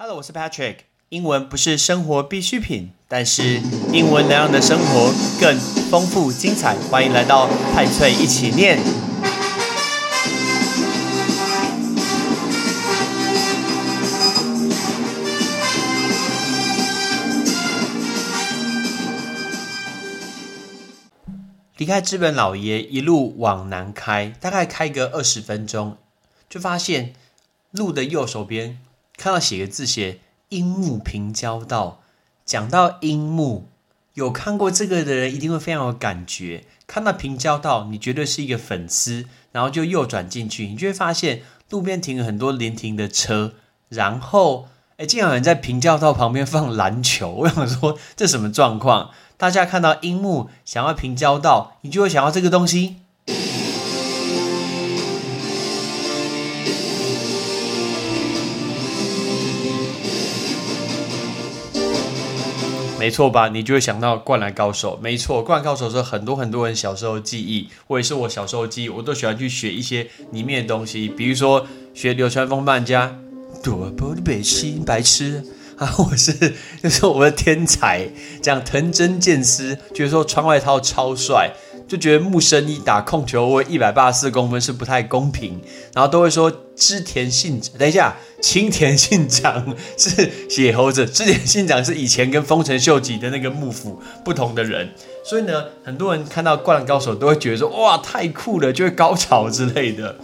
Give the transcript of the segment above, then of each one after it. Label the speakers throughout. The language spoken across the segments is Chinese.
Speaker 1: Hello，我是 Patrick。英文不是生活必需品，但是英文能让你的生活更丰富精彩。欢迎来到派翠一起念。离开资本老爷，一路往南开，大概开个二十分钟，就发现路的右手边看到写个字写“樱木平交道”。讲到樱木，有看过这个的人一定会非常有感觉。看到平交道，你绝对是一个粉丝，然后就右转进去，你就会发现路边停了很多连停的车，然后哎，竟然有人在平交道旁边放篮球。我想说，这什么状况？大家看到樱木想要平交道，你就会想要这个东西。没错吧？你就会想到《灌篮高手》。没错，《灌篮高手》是很多很多人小时候记忆，或者是我小时候记忆，我都喜欢去学一些里面的东西，比如说学流川枫漫家，多不的北心白痴啊，我是就是我的天才，这样藤真剑司，觉得说穿外套超帅。就觉得木生一打控球位一百八十四公分是不太公平，然后都会说织田信长。等一下，青田信长是野猴子，织田信长是以前跟丰臣秀吉的那个幕府不同的人。所以呢，很多人看到灌篮高手都会觉得说哇太酷了，就会高潮之类的。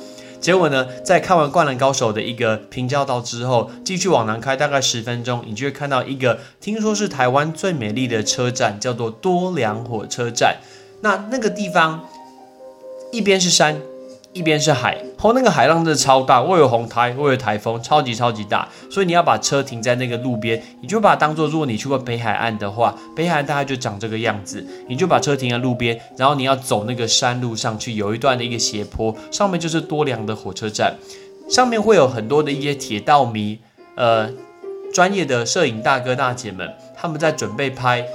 Speaker 1: 结果呢，在看完灌篮高手的一个平交道之后，继续往南开大概十分钟，你就会看到一个听说是台湾最美丽的车站，叫做多良火车站。那那个地方，一边是山，一边是海，后那个海浪真的超大，会有红台，会有台风，超级超级大，所以你要把车停在那个路边，你就把它当做，如果你去过北海岸的话，北海岸大概就长这个样子，你就把车停在路边，然后你要走那个山路上去，有一段的一个斜坡，上面就是多良的火车站，上面会有很多的一些铁道迷，呃，专业的摄影大哥大姐们，他们在准备拍。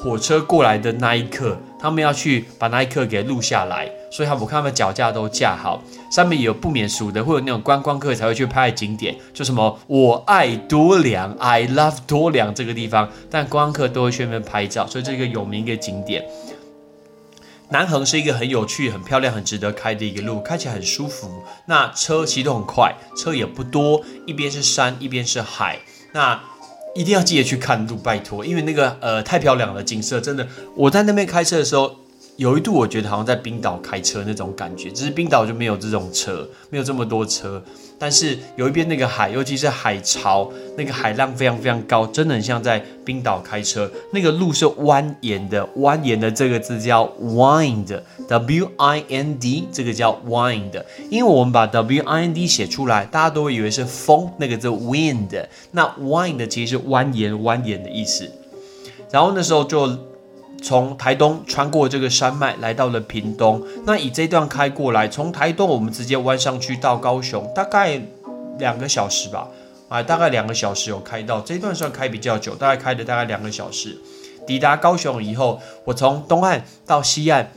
Speaker 1: 火车过来的那一刻，他们要去把那一刻给录下来，所以他们看他们脚架都架好，上面有不免俗的，会有那种观光客才会去拍的景点，就什么我爱多良，I love 多良这个地方，但观光客都会去那边拍照，所以这个有名一个景点。南横是一个很有趣、很漂亮、很值得开的一个路，开起来很舒服。那车其实都很快，车也不多，一边是山，一边是海。那一定要记得去看路，拜托，因为那个呃太漂亮了，景色真的。我在那边开车的时候，有一度我觉得好像在冰岛开车那种感觉，只是冰岛就没有这种车，没有这么多车。但是有一边那个海，尤其是海潮，那个海浪非常非常高，真的很像在冰岛开车。那个路是蜿蜒的，蜿蜒的这个字叫 wind，w i n d，这个叫 wind。因为我们把 w i n d 写出来，大家都会以为是风，那个字 wind。那 wind 其实是蜿蜒、蜿蜒的意思。然后那时候就。从台东穿过这个山脉，来到了屏东。那以这段开过来，从台东我们直接弯上去到高雄，大概两个小时吧。啊，大概两个小时有开到这段算开比较久，大概开了大概两个小时。抵达高雄以后，我从东岸到西岸，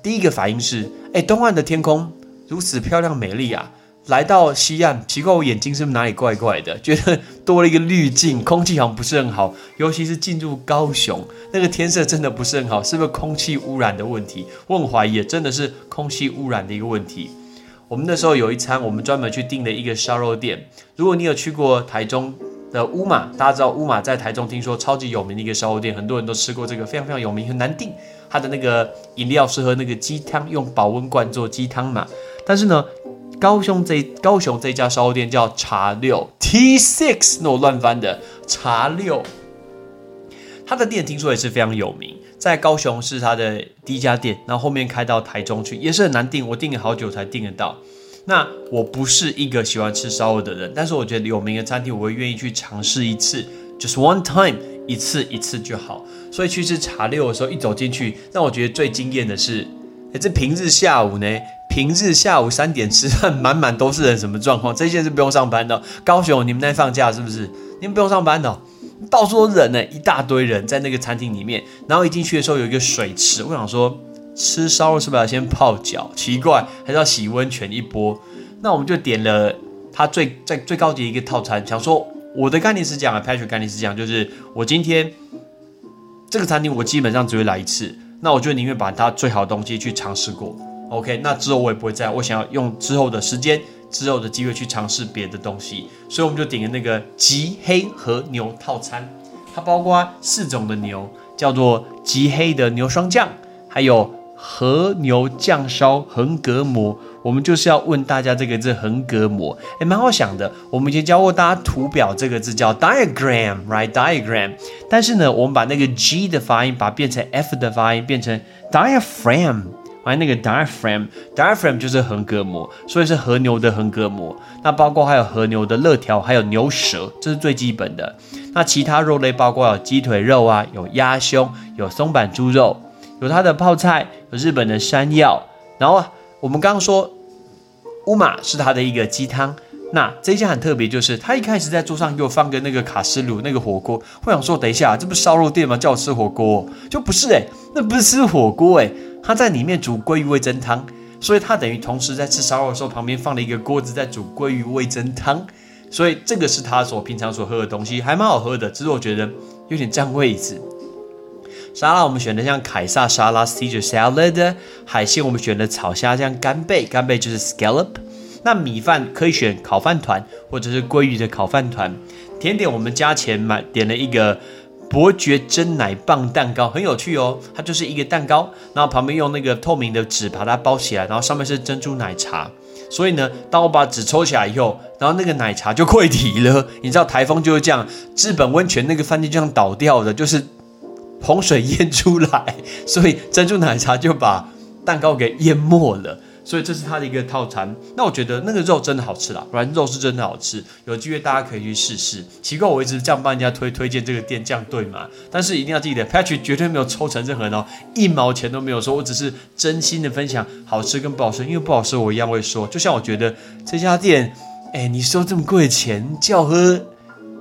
Speaker 1: 第一个反应是：哎，东岸的天空如此漂亮美丽啊！来到西岸，奇怪，我眼睛是不是哪里怪怪的？觉得多了一个滤镜，空气好像不是很好。尤其是进入高雄，那个天色真的不是很好，是不是空气污染的问题？我很怀疑，真的是空气污染的一个问题。我们那时候有一餐，我们专门去订了一个烧肉店。如果你有去过台中的乌马，大家知道乌马在台中，听说超级有名的一个烧肉店，很多人都吃过这个，非常非常有名，很难订。它的那个饮料是喝那个鸡汤，用保温罐做鸡汤嘛。但是呢。高雄这高雄这家烧肉店叫茶六 T Six，那我乱翻的茶六。他的店听说也是非常有名，在高雄是他的第一家店，然后后面开到台中去，也是很难订，我订了好久才订得到。那我不是一个喜欢吃烧肉的人，但是我觉得有名的餐厅我会愿意去尝试一次，just one time，一次一次就好。所以去吃茶六的时候，一走进去，让我觉得最惊艳的是，哎，这平日下午呢？平日下午三点吃饭，满满都是人，什么状况？这些是不用上班的。高雄，你们在放假是不是？你们不用上班的，到处都人呢，一大堆人在那个餐厅里面。然后一进去的时候有一个水池，我想说吃烧肉是不是要先泡脚？奇怪，还是要洗温泉一波？那我们就点了它最在最高级的一个套餐，想说我的概念是这样啊，Patrick 概念是这样，就是我今天这个餐厅我基本上只会来一次，那我就宁愿把它最好的东西去尝试过，OK，那之后我也不会再，我想要用之后的时间。之后的机会去尝试别的东西，所以我们就点了那个极黑和牛套餐，它包括四种的牛，叫做极黑的牛霜降，还有和牛酱烧横膈膜。我们就是要问大家这个字横膈膜，哎，蛮好想的。我们以前教过大家图表这个字叫 diagram，right？diagram。但是呢，我们把那个 G 的发音，把变成 F 的发音，变成 diaphragm。还那个 diaphragm，diaphragm 就是横膈膜，所以是和牛的横膈膜。那包括还有和牛的肋条，还有牛舌，这是最基本的。那其他肉类包括有鸡腿肉啊，有鸭胸，有松板猪肉，有它的泡菜，有日本的山药。然后我们刚刚说乌马是它的一个鸡汤。那这家很特别，就是他一开始在桌上给我放个那个卡式炉那个火锅，我想说等一下，这不是烧肉店吗？叫我吃火锅，就不是哎，那不是吃火锅哎。他在里面煮鲑鱼味增汤，所以他等于同时在吃烧肉的时候，旁边放了一个锅子在煮鲑鱼味增汤，所以这个是他所平常所喝的东西，还蛮好喝的，只是我觉得有点占位置。沙拉我们选的像凯撒沙拉 （Caesar salad），海鲜我们选的草虾，像干贝，干贝就是 scallop。那米饭可以选烤饭团或者是鲑鱼的烤饭团。甜点我们加钱买点了一个。伯爵真奶棒蛋糕很有趣哦，它就是一个蛋糕，然后旁边用那个透明的纸把它包起来，然后上面是珍珠奶茶。所以呢，当我把纸抽起来以后，然后那个奶茶就溃堤了。你知道台风就是这样，日本温泉那个饭店这样倒掉的，就是洪水淹出来，所以珍珠奶茶就把蛋糕给淹没了。所以这是它的一个套餐，那我觉得那个肉真的好吃啦，软肉是真的好吃，有机会大家可以去试试。奇怪，我一直这样帮人家推推荐这个店，这样对吗？但是一定要记得，Patrick 绝对没有抽成任何人哦，一毛钱都没有收，我只是真心的分享好吃跟不好吃，因为不好吃我一样会说。就像我觉得这家店，哎，你收这么贵的钱，叫喝。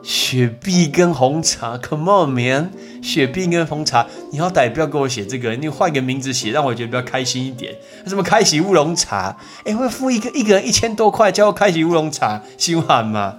Speaker 1: 雪碧跟红茶，Come on man！雪碧跟红茶，你好歹不要给我写这个，你换个名字写，让我觉得比较开心一点。什么开禧乌龙茶？哎，会付一个一个人一千多块，叫我开禧乌龙茶，心寒吗？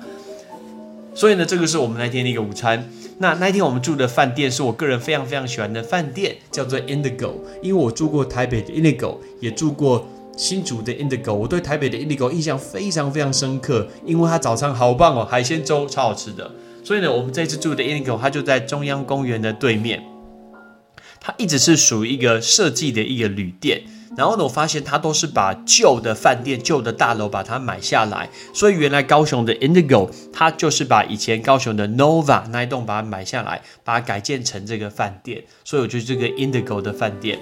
Speaker 1: 所以呢，这个是我们那天的一个午餐。那那天我们住的饭店是我个人非常非常喜欢的饭店，叫做 Indigo。因为我住过台北的 Indigo，也住过。新竹的 Indigo，我对台北的 Indigo 印象非常非常深刻，因为它早餐好棒哦，海鲜粥超好吃的。所以呢，我们这次住的 Indigo，它就在中央公园的对面。它一直是属于一个设计的一个旅店，然后呢，我发现它都是把旧的饭店、旧的大楼把它买下来。所以原来高雄的 Indigo，它就是把以前高雄的 Nova 那一栋把它买下来，把它改建成这个饭店。所以我就这个 Indigo 的饭店。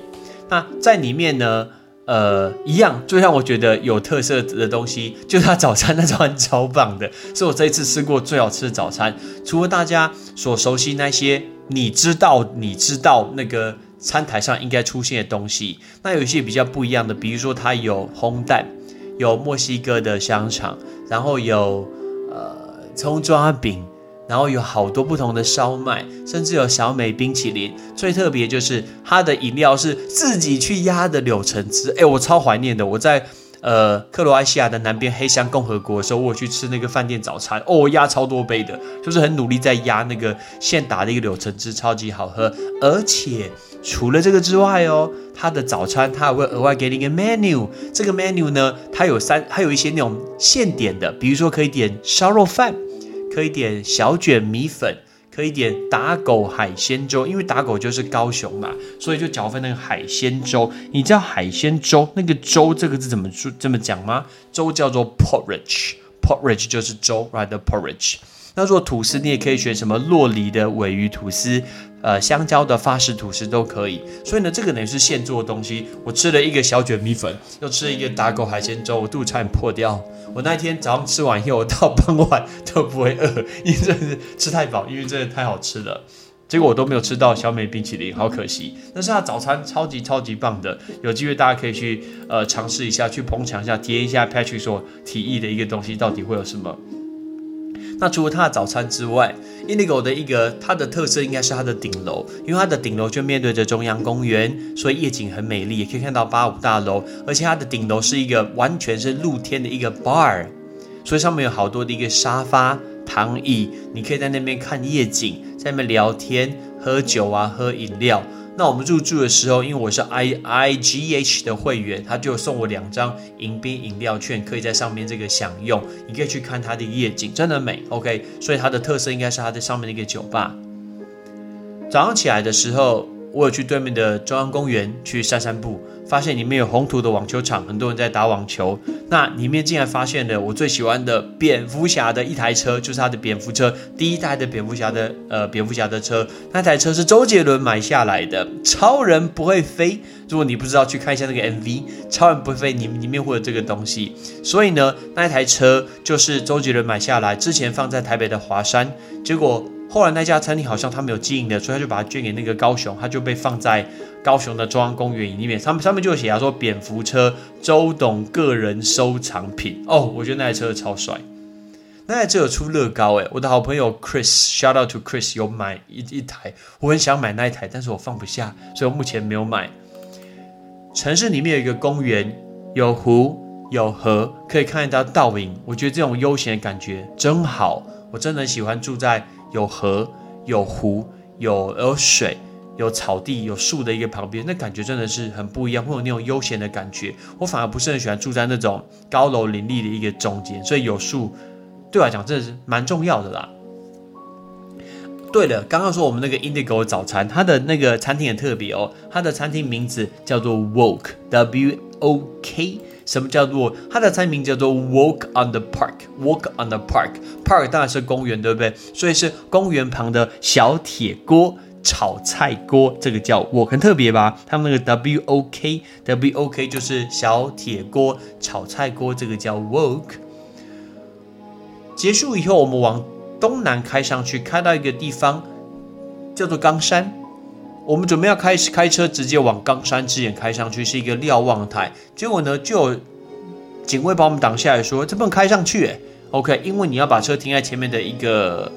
Speaker 1: 那在里面呢？呃，一样最让我觉得有特色的东西，就是它早餐，那早餐超棒的，是我这一次吃过最好吃的早餐。除了大家所熟悉那些，你知道，你知道那个餐台上应该出现的东西，那有一些比较不一样的，比如说它有烘蛋，有墨西哥的香肠，然后有呃葱抓饼。然后有好多不同的烧麦，甚至有小美冰淇淋。最特别就是它的饮料是自己去压的柳橙汁。哎，我超怀念的。我在呃克罗埃西亚的南边黑山共和国的时候，我去吃那个饭店早餐，哦，压超多杯的，就是很努力在压那个现打的一个柳橙汁，超级好喝。而且除了这个之外哦，它的早餐它还会额外给你一个 menu。这个 menu 呢，它有三，还有一些那种现点的，比如说可以点烧肉饭。可以点小卷米粉，可以点打狗海鲜粥，因为打狗就是高雄嘛，所以就搅分那个海鲜粥。你知道海鲜粥那个粥这个字怎么说这么讲吗？粥叫做 porridge，porridge 就是粥，rather porridge。那做吐司，你也可以选什么洛梨的尾鱼吐司。呃，香蕉的法式吐司都可以，所以呢，这个呢是现做的东西。我吃了一个小卷米粉，又吃了一个打狗海鲜粥，我肚子差点破掉。我那天早上吃完以后，我到傍晚都不会饿，因为真的是吃太饱，因为真的太好吃了。结果我都没有吃到小美冰淇淋，好可惜。但是它早餐超级超级棒的，有机会大家可以去呃尝试一下，去捧场一下，体验一下 Patrick 所提议的一个东西到底会有什么。那除了它的早餐之外，Indigo 的一个它的特色应该是它的顶楼，因为它的顶楼就面对着中央公园，所以夜景很美丽，也可以看到八五大楼。而且它的顶楼是一个完全是露天的一个 bar，所以上面有好多的一个沙发、躺椅，你可以在那边看夜景，在那边聊天、喝酒啊、喝饮料。那我们入住的时候，因为我是 I I G H 的会员，他就送我两张迎宾饮料券，可以在上面这个享用。你可以去看它的夜景，真的美。OK，所以它的特色应该是它在上面的一个酒吧。早上起来的时候，我有去对面的中央公园去散散步。发现里面有红土的网球场，很多人在打网球。那里面竟然发现了我最喜欢的蝙蝠侠的一台车，就是他的蝙蝠车，第一代的蝙蝠侠的呃蝙蝠侠的车。那台车是周杰伦买下来的，超人不会飞。如果你不知道，去看一下那个 MV，超人不会飞，里里面会有这个东西。所以呢，那台车就是周杰伦买下来，之前放在台北的华山，结果。后来那家餐厅好像他没有经营的，所以他就把它捐给那个高雄，他就被放在高雄的中央公园里面。上面上面就有写啊，说蝙蝠车周董个人收藏品哦。我觉得那台车超帅，那台车有出乐高诶，我的好朋友 Chris，shout out to Chris 有买一一台，我很想买那一台，但是我放不下，所以我目前没有买。城市里面有一个公园，有湖有河，可以看得到倒影，我觉得这种悠闲的感觉真好，我真的喜欢住在。有河、有湖、有有水、有草地、有树的一个旁边，那感觉真的是很不一样，会有那种悠闲的感觉。我反而不是很喜欢住在那种高楼林立的一个中间，所以有树对我来讲真的是蛮重要的啦。对了，刚刚说我们那个 Indigo 早餐，它的那个餐厅很特别哦，它的餐厅名字叫做 Woke，W O K。什么叫做它的餐名叫做 Walk on the Park？Walk on the Park，Park 当然是公园，对不对？所以是公园旁的小铁锅炒菜锅，这个叫 Walk，很特别吧？他们那个 W O K，W O K 就是小铁锅炒菜锅，这个叫 Walk。结束以后，我们往东南开上去，开到一个地方叫做冈山。我们准备要开始开车，直接往冈山之眼开上去，是一个瞭望台。结果呢，就有警卫把我们挡下来说：“这不能开上去。” OK，因为你要把车停在前面的一个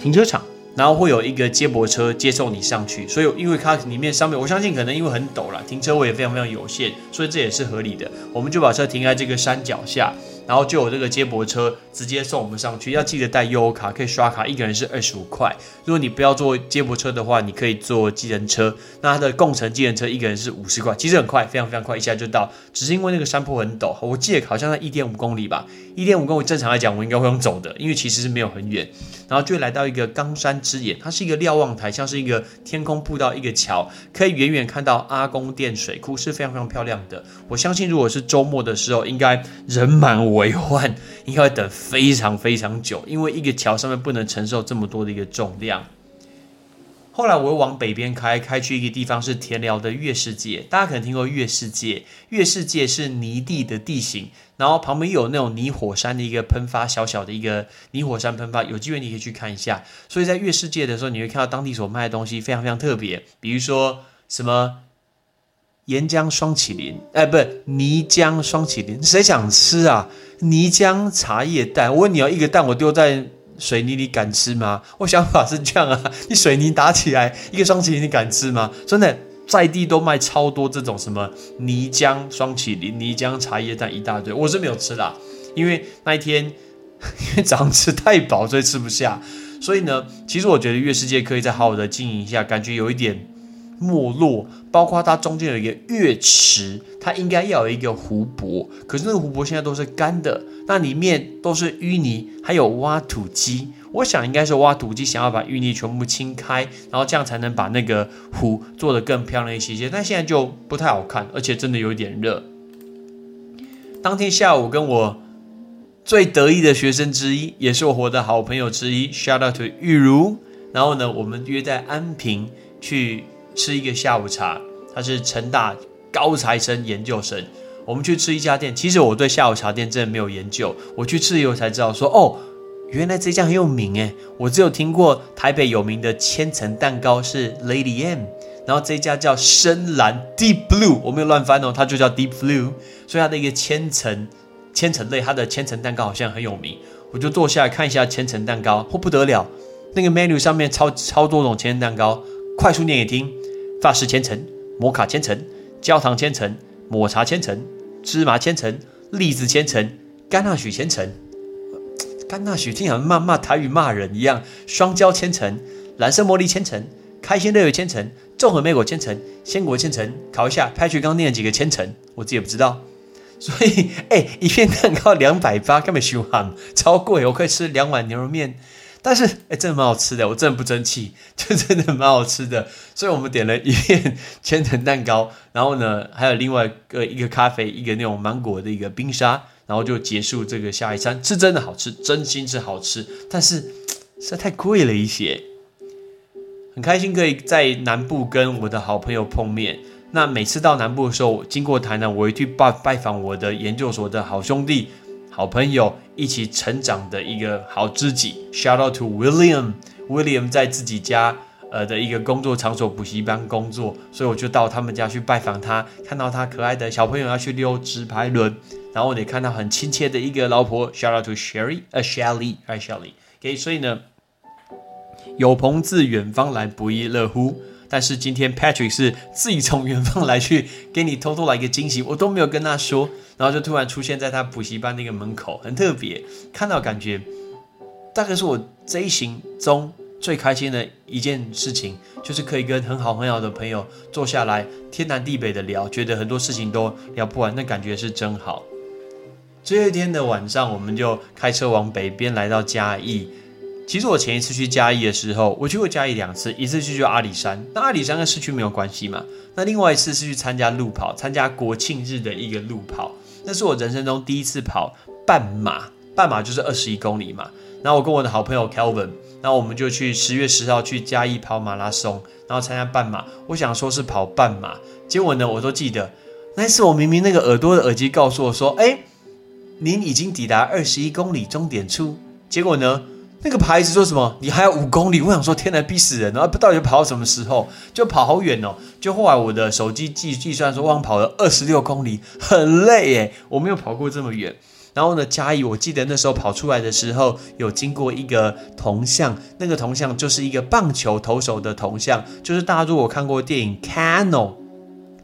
Speaker 1: 停车场，然后会有一个接驳车接送你上去。所以，因为它里面上面，我相信可能因为很陡了，停车位也非常非常有限，所以这也是合理的。我们就把车停在这个山脚下。然后就有这个接驳车直接送我们上去，要记得带悠游卡，可以刷卡，一个人是二十五块。如果你不要坐接驳车的话，你可以坐计程车，那它的共乘计程车一个人是五十块，其实很快，非常非常快，一下就到。只是因为那个山坡很陡，我记得好像在一点五公里吧，一点五公里正常来讲我应该会用走的，因为其实是没有很远。然后就来到一个冈山之眼，它是一个瞭望台，像是一个天空步道，一个桥，可以远远看到阿公殿水库，是非常非常漂亮的。我相信如果是周末的时候，应该人满我为患，应该会等非常非常久，因为一个桥上面不能承受这么多的一个重量。后来我又往北边开，开去一个地方是田寮的月世界，大家可能听过月世界，月世界是泥地的地形。然后旁边有那种泥火山的一个喷发，小小的一个泥火山喷发，有机会你可以去看一下。所以在月世界的时候，你会看到当地所卖的东西非常非常特别，比如说什么岩浆双麒麟，哎，不是泥浆双麒麟，谁想吃啊？泥浆茶叶蛋，我问你要一个蛋，我丢在水泥里敢吃吗？我想法是这样啊，你水泥打起来一个双麒麟，你敢吃吗？真的。在地都卖超多这种什么泥浆双麒麟、泥浆茶叶蛋一大堆，我是没有吃啦，因为那一天 因为早上吃太饱，所以吃不下。所以呢，其实我觉得月世界可以再好好的经营一下，感觉有一点没落。包括它中间有一个月池，它应该要有一个湖泊，可是那个湖泊现在都是干的，那里面都是淤泥，还有挖土机。我想应该是挖土机想要把淤泥全部清开，然后这样才能把那个湖做得更漂亮一些些。但现在就不太好看，而且真的有点热。当天下午跟我最得意的学生之一，也是我活的好朋友之一，shout out to 玉如。然后呢，我们约在安平去吃一个下午茶。他是成大高材生研究生。我们去吃一家店，其实我对下午茶店真的没有研究。我去吃以后才知道说，哦。原来这家很有名诶，我只有听过台北有名的千层蛋糕是 Lady M，然后这家叫深蓝 Deep Blue，我没有乱翻哦，它就叫 Deep Blue，所以它的一个千层千层类，它的千层蛋糕好像很有名，我就坐下来看一下千层蛋糕，嚯不得了，那个 menu 上面超超多种千层蛋糕，快速念给听：法式千层、摩卡千层、焦糖千层、抹茶千层、芝麻千层、栗子千层、甘纳许千层。甘纳许听起来骂骂台语骂人一样，双椒千层、蓝色茉莉千层、开心乐园千层、综合莓果千层、鲜果千层，考一下派徐刚念了几个千层，我自己也不知道。所以，哎，一片蛋糕两百八，根本凶悍，超贵，我可以吃两碗牛肉面。但是，哎，真的蛮好吃的，我真的不争气，就真的蛮好吃的。所以我们点了一片 千层蛋糕，然后呢，还有另外一个一个咖啡，一个那种芒果的一个冰沙，然后就结束这个下一餐。是真的好吃，真心是好吃，但是实在太贵了一些。很开心可以在南部跟我的好朋友碰面。那每次到南部的时候，经过台南，我会去拜拜访我的研究所的好兄弟。好朋友一起成长的一个好知己，Shout out to William，William 在自己家呃的一个工作场所补习班工作，所以我就到他们家去拜访他，看到他可爱的小朋友要去溜直排轮，然后也看到很亲切的一个老婆，Shout out to Sherry，呃 Shelly，哎 Shelly，OK，所以呢，有朋自远方来，不亦乐乎。但是今天 Patrick 是自己从远方来去给你偷偷来一个惊喜，我都没有跟他说，然后就突然出现在他补习班那个门口，很特别，看到感觉大概是我这一行中最开心的一件事情，就是可以跟很好很好的朋友坐下来天南地北的聊，觉得很多事情都聊不完，那感觉是真好。这一天的晚上，我们就开车往北边来到嘉义。其实我前一次去嘉义的时候，我去过嘉义两次，一次去去阿里山，那阿里山跟市区没有关系嘛。那另外一次是去参加路跑，参加国庆日的一个路跑，那是我人生中第一次跑半马，半马就是二十一公里嘛。然后我跟我的好朋友 Kelvin，然后我们就去十月十号去嘉义跑马拉松，然后参加半马。我想说是跑半马，结果呢，我都记得那一次我明明那个耳朵的耳机告诉我说，哎，您已经抵达二十一公里终点处，结果呢？那个牌子说什么？你还有五公里？我想说，天哪，逼死人！然后到底跑到什么时候？就跑好远哦！就后来我的手机计计算说，我跑了二十六公里，很累耶！我没有跑过这么远。然后呢，嘉义，我记得那时候跑出来的时候，有经过一个铜像，那个铜像就是一个棒球投手的铜像，就是大家如果看过电影《Cano》。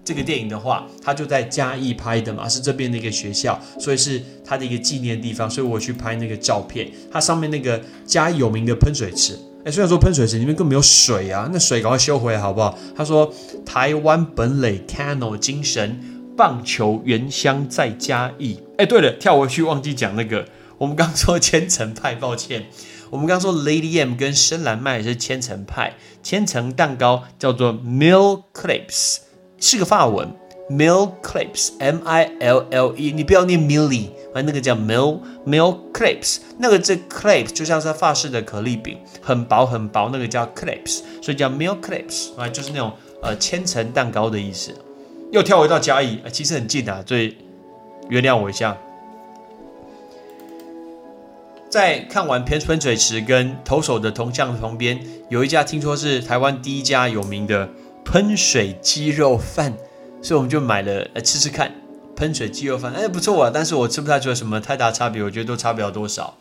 Speaker 1: 这个电影的话，它就在嘉义拍的嘛，是这边的一个学校，所以是它的一个纪念地方，所以我去拍那个照片。它上面那个嘉义有名的喷水池，哎，虽然说喷水池里面根本没有水啊，那水赶快修回来好不好？他说台湾本垒 Cano 精神，棒球原乡在嘉义。哎，对了，跳回去忘记讲那个，我们刚说千层派，抱歉，我们刚说 Lady M 跟深蓝麦是千层派，千层蛋糕叫做 Mill Clips。是个法文，mill clips，m i l l e，你不要念 milly，反正那个叫 mill mill clips，那个这 clip 就像是法式的可丽饼，很薄很薄，那个叫 clips，所以叫 mill clips，啊，就是那种呃千层蛋糕的意思。又跳回到嘉义，其实很近啊，所以原谅我一下。在看完喷喷水池跟投手的铜像旁边，有一家听说是台湾第一家有名的。喷水鸡肉饭，所以我们就买了来吃吃看。喷水鸡肉饭，哎，不错啊，但是我吃不太出来什么太大差别，我觉得都差不了多少。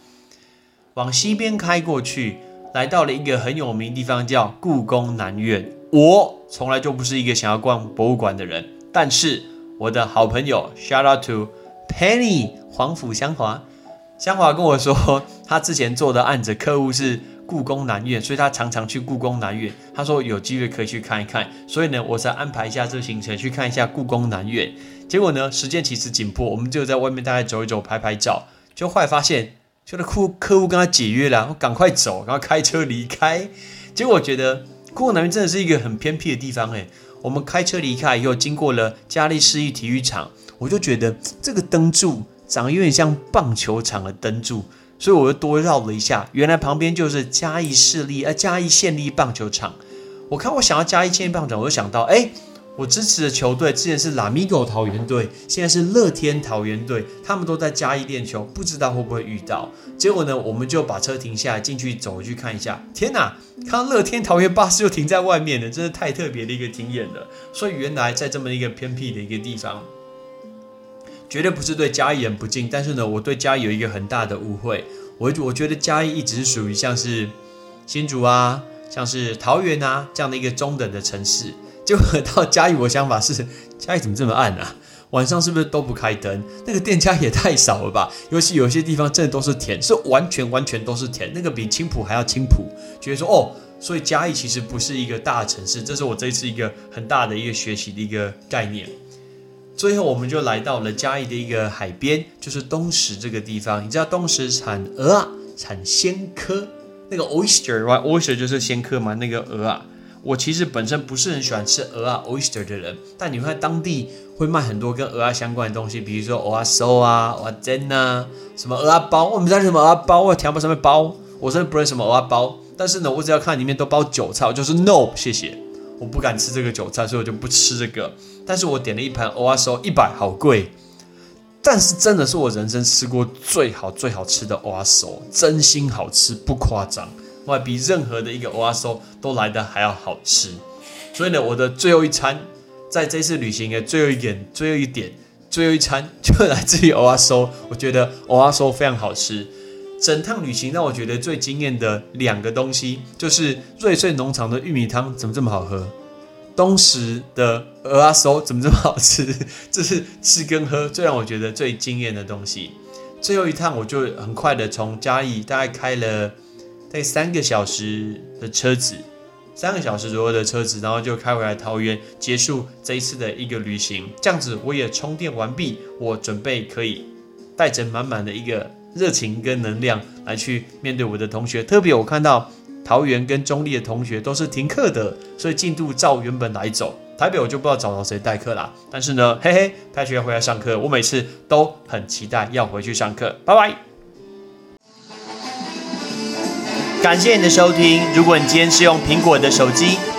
Speaker 1: 往西边开过去，来到了一个很有名的地方，叫故宫南院。我从来就不是一个想要逛博物馆的人，但是我的好朋友，shout out to Penny 黄甫香华，香华跟我说，他之前做的案子客户是。故宫南院，所以他常常去故宫南院。他说有机会可以去看一看，所以呢，我才安排一下这个行程去看一下故宫南院。结果呢，时间其实紧迫，我们就在外面大概走一走，拍拍照。就后来发现，就那客客户跟他解约了，我赶快走，然后开车离开。结果我觉得故宫南院真的是一个很偏僻的地方，诶，我们开车离开以后，经过了嘉利市立体育场，我就觉得这个灯柱长得有点像棒球场的灯柱。所以我又多绕了一下，原来旁边就是嘉义市立呃嘉义县立棒球场。我看我想要嘉义县立棒球场，我就想到，哎，我支持的球队之前是拉米狗桃园队，现在是乐天桃园队，他们都在嘉义练球，不知道会不会遇到。结果呢，我们就把车停下来进去走去看一下。天哪，看到乐天桃园巴士就停在外面了，真是太特别的一个经验了。所以原来在这么一个偏僻的一个地方。绝对不是对嘉义人不敬，但是呢，我对嘉义有一个很大的误会。我我觉得嘉义一直是属于像是新竹啊，像是桃园啊这样的一个中等的城市。结果到嘉义，我想法是嘉义怎么这么暗啊？晚上是不是都不开灯？那个店家也太少了吧？尤其有些地方真的都是田，是完全完全都是田，那个比青浦还要青浦。觉得说哦，所以嘉义其实不是一个大城市，这是我这一次一个很大的一个学习的一个概念。最后，我们就来到了嘉义的一个海边，就是东石这个地方。你知道东石产鹅啊，产鲜科，那个 oyster，right？oyster 就是鲜科嘛，那个鹅啊。我其实本身不是很喜欢吃鹅啊 oyster 的人，但你看当地会卖很多跟鹅啊相关的东西，比如说鹅啊酥啊、鹅啊煎啊，什么鹅啊包。我们在什么鹅啊包，我条包上面包，我真的不认什么鹅啊包。但是呢，我只要看里面都包韭菜，我就是 no，谢谢。我不敢吃这个韭菜，所以我就不吃这个。但是我点了一盘欧阿烧，一百，好贵。但是真的是我人生吃过最好最好吃的欧阿烧，真心好吃，不夸张。哇，比任何的一个欧阿烧都来的还要好吃。所以呢，我的最后一餐，在这次旅行的最后一点、最后一点、最后一餐，就来自于欧阿烧。我觉得欧阿烧非常好吃。整趟旅行让我觉得最惊艳的两个东西，就是瑞穗农场的玉米汤怎么这么好喝，东石的鹅阿烧怎么这么好吃，这是吃跟喝最让我觉得最惊艳的东西。最后一趟我就很快的从嘉义大概开了大概三个小时的车子，三个小时左右的车子，然后就开回来桃园，结束这一次的一个旅行。这样子我也充电完毕，我准备可以带着满满的一个。热情跟能量来去面对我的同学，特别我看到桃园跟中立的同学都是停课的，所以进度照原本来走。台北我就不知道找到谁代课啦，但是呢，嘿嘿，开学要回来上课，我每次都很期待要回去上课。拜拜！感谢你的收听。如果你今天是用苹果的手机，